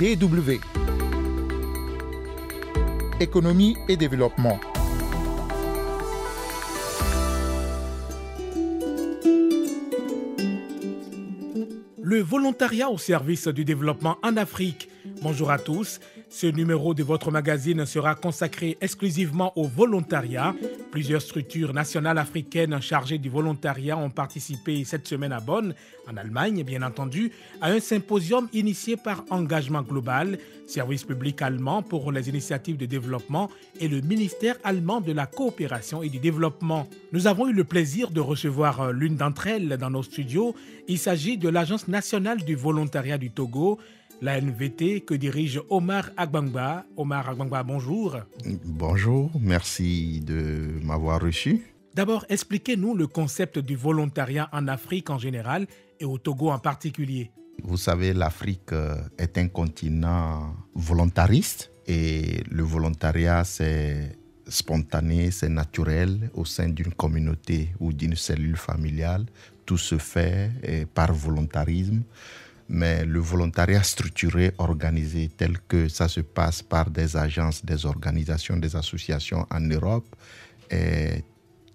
DW. Économie et développement. Le volontariat au service du développement en Afrique. Bonjour à tous. Ce numéro de votre magazine sera consacré exclusivement au volontariat. Plusieurs structures nationales africaines chargées du volontariat ont participé cette semaine à Bonn, en Allemagne bien entendu, à un symposium initié par Engagement Global, service public allemand pour les initiatives de développement et le ministère allemand de la coopération et du développement. Nous avons eu le plaisir de recevoir l'une d'entre elles dans nos studios. Il s'agit de l'Agence nationale du volontariat du Togo la NVT que dirige Omar Agbangba. Omar Agbangba, bonjour. Bonjour, merci de m'avoir reçu. D'abord, expliquez-nous le concept du volontariat en Afrique en général et au Togo en particulier. Vous savez, l'Afrique euh, est un continent volontariste et le volontariat, c'est spontané, c'est naturel au sein d'une communauté ou d'une cellule familiale. Tout se fait par volontarisme mais le volontariat structuré, organisé, tel que ça se passe par des agences, des organisations, des associations en Europe,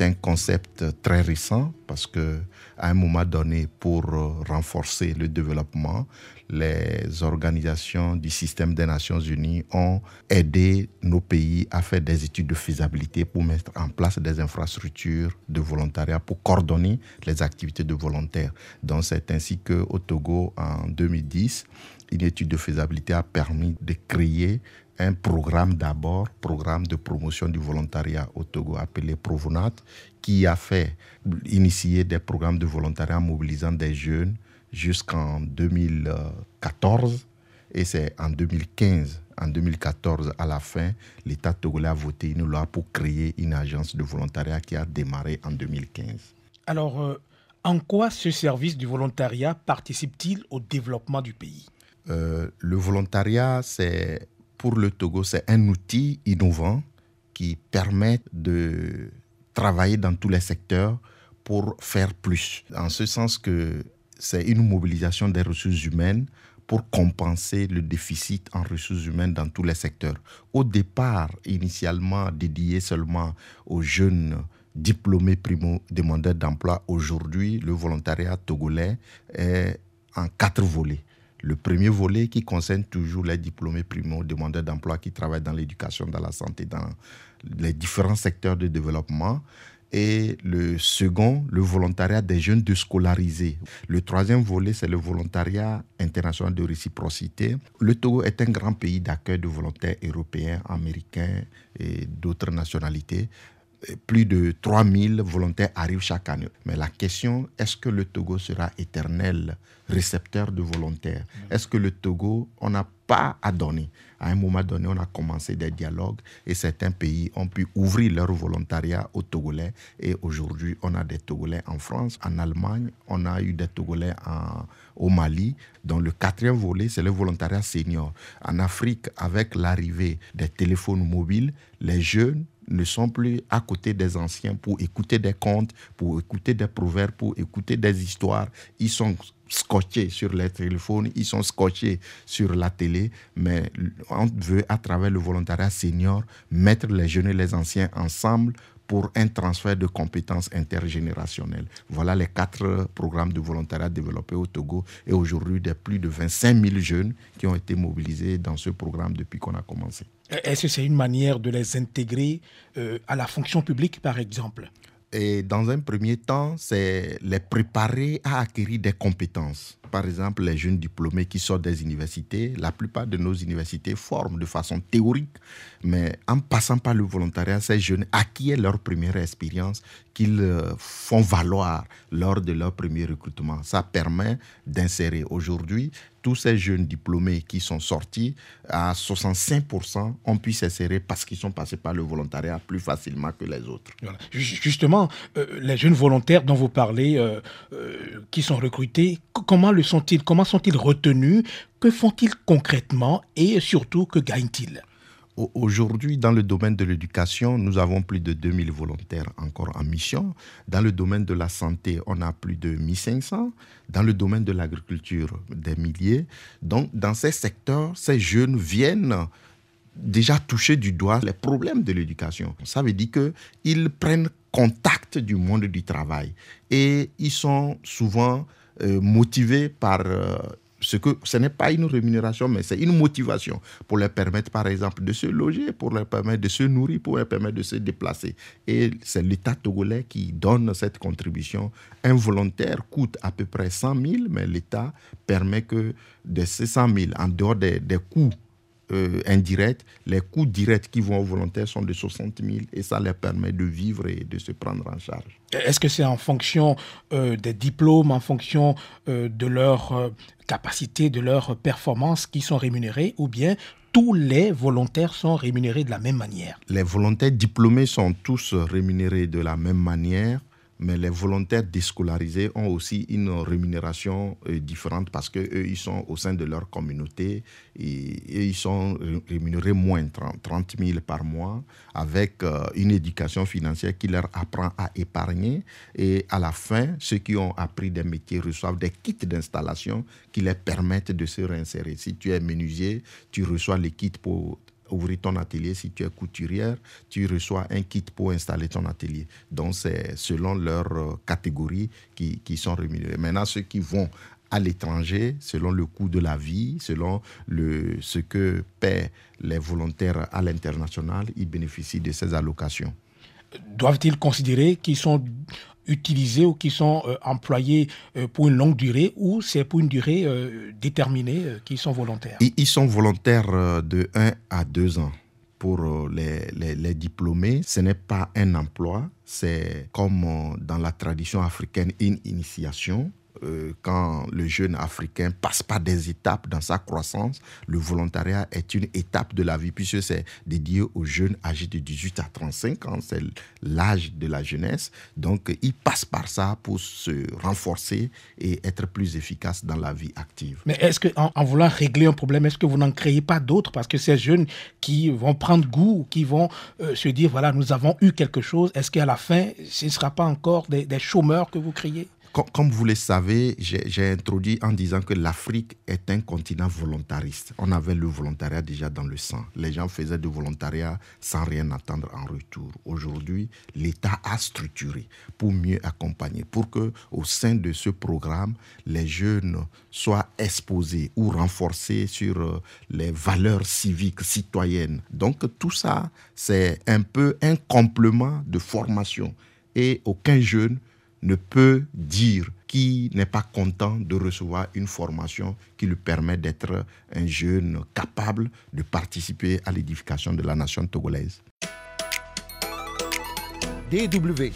un concept très récent parce que à un moment donné, pour renforcer le développement, les organisations du système des Nations Unies ont aidé nos pays à faire des études de faisabilité pour mettre en place des infrastructures de volontariat pour coordonner les activités de volontaires. Donc c'est ainsi qu'au Togo, en 2010, une étude de faisabilité a permis de créer un programme d'abord, programme de promotion du volontariat au Togo appelé Provonat, qui a fait initier des programmes de volontariat mobilisant des jeunes jusqu'en 2014. Et c'est en 2015, en 2014, à la fin, l'État togolais a voté une loi pour créer une agence de volontariat qui a démarré en 2015. Alors, euh, en quoi ce service du volontariat participe-t-il au développement du pays? Euh, Le volontariat, c'est pour le Togo, c'est un outil innovant qui permet de travailler dans tous les secteurs pour faire plus. En ce sens que c'est une mobilisation des ressources humaines pour compenser le déficit en ressources humaines dans tous les secteurs. Au départ, initialement dédié seulement aux jeunes diplômés primo-demandeurs d'emploi, aujourd'hui, le volontariat togolais est en quatre volets. Le premier volet qui concerne toujours les diplômés primo-demandeurs d'emploi qui travaillent dans l'éducation, dans la santé, dans les différents secteurs de développement. Et le second, le volontariat des jeunes déscolarisés. Le troisième volet, c'est le volontariat international de réciprocité. Le Togo est un grand pays d'accueil de volontaires européens, américains et d'autres nationalités plus de 3000 volontaires arrivent chaque année. Mais la question, est-ce que le Togo sera éternel récepteur de volontaires? Est-ce que le Togo, on n'a pas à donner? À un moment donné, on a commencé des dialogues et certains pays ont pu ouvrir leur volontariat aux Togolais. Et aujourd'hui, on a des Togolais en France, en Allemagne, on a eu des Togolais au Mali. Donc le quatrième volet, c'est le volontariat senior. En Afrique, avec l'arrivée des téléphones mobiles, les jeunes ne sont plus à côté des anciens pour écouter des contes, pour écouter des proverbes, pour écouter des histoires. Ils sont scotchés sur les téléphones, ils sont scotchés sur la télé, mais on veut, à travers le volontariat senior, mettre les jeunes et les anciens ensemble pour un transfert de compétences intergénérationnelles. Voilà les quatre programmes de volontariat développés au Togo et aujourd'hui, des plus de 25 000 jeunes qui ont été mobilisés dans ce programme depuis qu'on a commencé. Est-ce que c'est une manière de les intégrer euh, à la fonction publique, par exemple? Et dans un premier temps, c'est les préparer à acquérir des compétences. Par exemple, les jeunes diplômés qui sortent des universités, la plupart de nos universités forment de façon théorique, mais en passant par le volontariat, ces jeunes acquièrent leur première expérience qu'ils euh, font valoir lors de leur premier recrutement. Ça permet d'insérer aujourd'hui tous ces jeunes diplômés qui sont sortis, à 65%, ont pu s'insérer parce qu'ils sont passés par le volontariat plus facilement que les autres. Justement, euh, les jeunes volontaires dont vous parlez, euh, qui sont recrutés, comment le sont-ils Comment sont-ils retenus? Que font-ils concrètement? Et surtout que gagnent-ils? Aujourd'hui, dans le domaine de l'éducation, nous avons plus de 2000 volontaires encore en mission. Dans le domaine de la santé, on a plus de 1500. Dans le domaine de l'agriculture, des milliers. Donc, dans ces secteurs, ces jeunes viennent déjà toucher du doigt les problèmes de l'éducation. Ça veut dire qu'ils prennent contact du monde du travail et ils sont souvent euh, motivés par euh, ce que ce n'est pas une rémunération, mais c'est une motivation pour leur permettre, par exemple, de se loger, pour leur permettre de se nourrir, pour leur permettre de se déplacer. Et c'est l'État togolais qui donne cette contribution. Un volontaire coûte à peu près 100 000, mais l'État permet que de ces 100 000, en dehors des, des coûts euh, indirects, les coûts directs qui vont aux volontaires sont de 60 000 et ça leur permet de vivre et de se prendre en charge. Est-ce que c'est en fonction euh, des diplômes, en fonction euh, de leur capacité, de leur performance qui sont rémunérés ou bien tous les volontaires sont rémunérés de la même manière? Les volontaires diplômés sont tous rémunérés de la même manière mais les volontaires déscolarisés ont aussi une rémunération euh, différente parce qu'eux, ils sont au sein de leur communauté et, ils sont rémunérés moins 30, 000 par mois avec euh, une éducation financière qui leur apprend à épargner. Et à la fin, ceux qui ont appris des métiers reçoivent des kits d'installation qui leur permettent de se réinsérer. Si tu es menuisier, tu reçois les kits pour ouvrir ton atelier. Si tu es couturière, tu reçois un kit pour installer ton atelier. Donc, c'est selon leur euh, catégorie qui, qui sont rémunérés. Maintenant, ceux qui vont à l'étranger, selon le coût de la vie, selon le, ce que paient les volontaires à l'international, ils bénéficient de ces allocations. Doivent-ils considérer qu'ils sont utilisés ou qui sont euh, employés euh, pour une longue durée ou c'est pour une durée euh, déterminée qui sont volontaires? Ils sont volontaires de 1 à 2 ans. Pour les, les, les diplômés, ce n'est pas un emploi, c'est comme dans la tradition africaine une initiation euh, quand le jeune africain passe par des étapes dans sa croissance, le volontariat est une étape de la vie, puisque c'est dédié aux jeunes âgés de 18 à 35 ans, c'est l'âge de la jeunesse. Donc, il passe par ça pour se renforcer et être plus efficace dans la vie active. Mais est-ce qu'en en, voulant régler un problème, est-ce que vous n'en créez pas d'autres? Parce que ces jeunes qui vont prendre goût, qui vont euh, se dire, voilà, nous avons eu quelque chose, est-ce qu'à la fin, ce ne sera pas encore des, des chômeurs que vous créez? Comme vous le savez, j'ai introduit en disant que l'Afrique est un continent volontariste. On avait le volontariat déjà dans le sang. Les gens faisaient du volontariat sans rien attendre en retour. Aujourd'hui, l'État a structuré pour mieux accompagner, pour que au sein de ce programme, les jeunes soient exposés ou renforcés sur euh, les valeurs civiques, citoyennes. Donc tout ça, c'est un peu un complément de formation. Et aucun jeune ne peut dire qu'il n'est pas content de recevoir une formation qui lui permet d'être un jeune capable de participer à l'édification de la nation togolaise. DW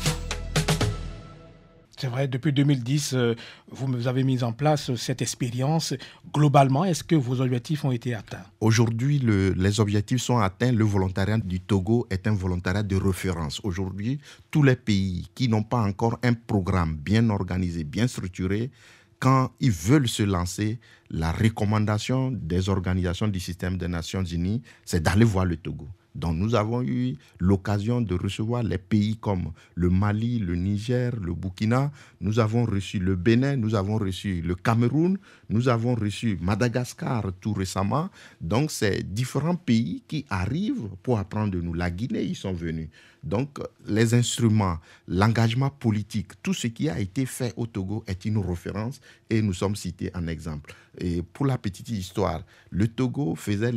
c'est vrai, depuis 2010, euh, vous avez mis en place cette expérience. Globalement, est-ce que vos objectifs ont été atteints? Aujourd'hui, les objectifs sont atteints. Le volontariat du Togo est un volontariat de référence. Aujourd'hui, tous les pays qui n'ont pas encore un programme bien organisé, bien structuré, quand ils veulent se lancer, la recommandation des organisations du système des Nations Unies, c'est d'aller voir le Togo. Donc nous avons eu l'occasion de recevoir les pays comme le Mali, le Niger, le Burkina, nous avons reçu le Bénin, nous avons reçu le Cameroun, nous avons reçu Madagascar tout récemment. Donc c'est différents pays qui arrivent pour apprendre de nous. La Guinée, ils sont venus. Donc, les instruments, l'engagement politique, tout ce qui a été fait au Togo est une référence et nous sommes cités en exemple. Et pour la petite histoire, le Togo faisait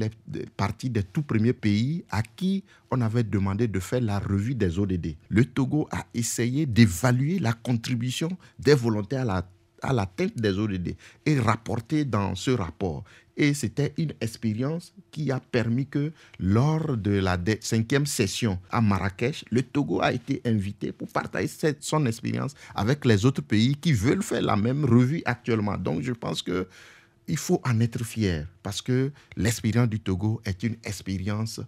partie des tout premiers pays à qui on avait demandé de faire la revue des ODD. Le Togo a essayé d'évaluer la contribution des volontaires à à l'atteinte des ODD et rapporté dans ce rapport. Et c'était une expérience qui a permis que lors de la cinquième session à Marrakech, le Togo a été invité pour partager son expérience avec les autres pays qui veulent faire la même revue actuellement. Donc je pense que il faut en être fier parce que l'expérience du Togo est une expérience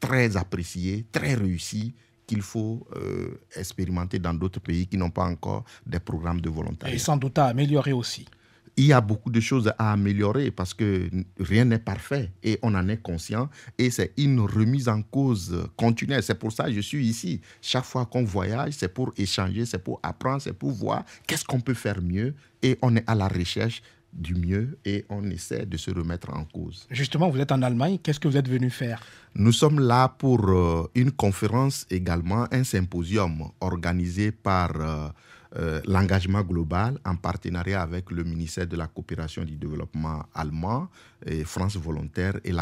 très appréciée, très réussie qu'il faut euh, expérimenter dans d'autres pays qui n'ont pas encore des programmes de volontariat. Et sans doute à améliorer aussi. Il y a beaucoup de choses à améliorer parce que rien n'est parfait et on en est conscient et c'est une remise en cause continuelle. C'est pour ça que je suis ici. Chaque fois qu'on voyage, c'est pour échanger, c'est pour apprendre, c'est pour voir qu'est-ce qu'on peut faire mieux et on est à la recherche du mieux et on essaie de se remettre en cause. Justement, vous êtes en Allemagne, qu'est-ce que vous êtes venu faire? Nous sommes là pour euh, une conférence également, un symposium organisé par euh, l'engagement global en partenariat avec le ministère de la coopération du développement allemand et France Volontaire et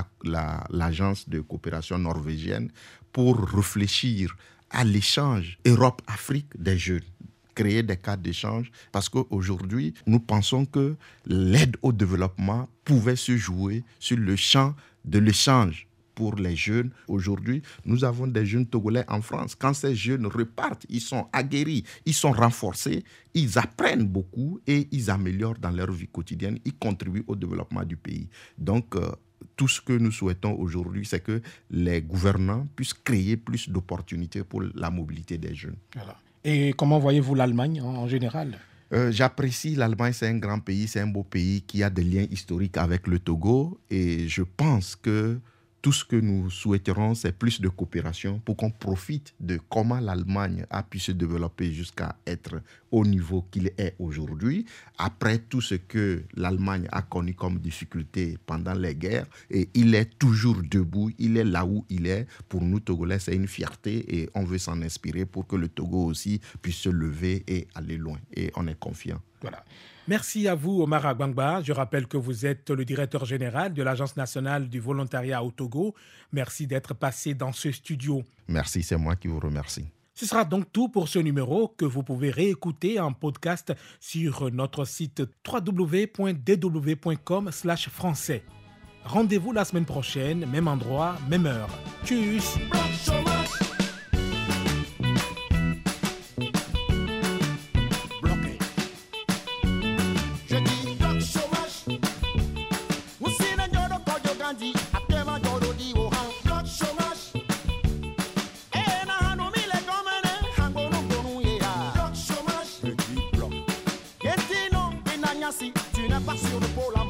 l'agence de coopération norvégienne pour réfléchir à l'échange Europe-Afrique des jeunes créer des cadres d'échange. Parce qu'aujourd'hui, nous pensons que l'aide au développement pouvait se jouer sur le champ de l'échange pour les jeunes. Aujourd'hui, nous avons des jeunes Togolais en France. Quand ces jeunes repartent, ils sont aguerris, ils sont renforcés, ils apprennent beaucoup et ils améliorent dans leur vie quotidienne, ils contribuent au développement du pays. Donc, euh, tout ce que nous souhaitons aujourd'hui, c'est que les gouvernants puissent créer plus d'opportunités pour la mobilité des jeunes. Voilà. Et comment voyez-vous l'Allemagne en, général? Euh, J'apprécie l'Allemagne, c'est un grand pays, c'est un beau pays qui a des liens historiques avec le Togo et je pense que tout ce que nous souhaiterons, c'est plus de coopération pour qu'on profite de comment l'Allemagne a pu se développer jusqu'à être au niveau qu'il est aujourd'hui, après tout ce que l'Allemagne a connu comme difficulté pendant les guerres, et il est toujours debout, il est là où il est. Pour nous, Togolais, c'est une fierté et on veut s'en inspirer pour que le Togo aussi puisse se lever et aller loin. Et on est confiant. Voilà. Merci à vous, Omar Agbangba. Je rappelle que vous êtes le directeur général de l'Agence nationale du volontariat au Togo. Merci d'être passé dans ce studio. Merci, c'est moi qui vous remercie. Ce sera donc tout pour ce numéro que vous pouvez réécouter en podcast sur notre site www.dw.com/français. Rendez-vous la semaine prochaine, même endroit, même heure. Tchuss. na passione pour.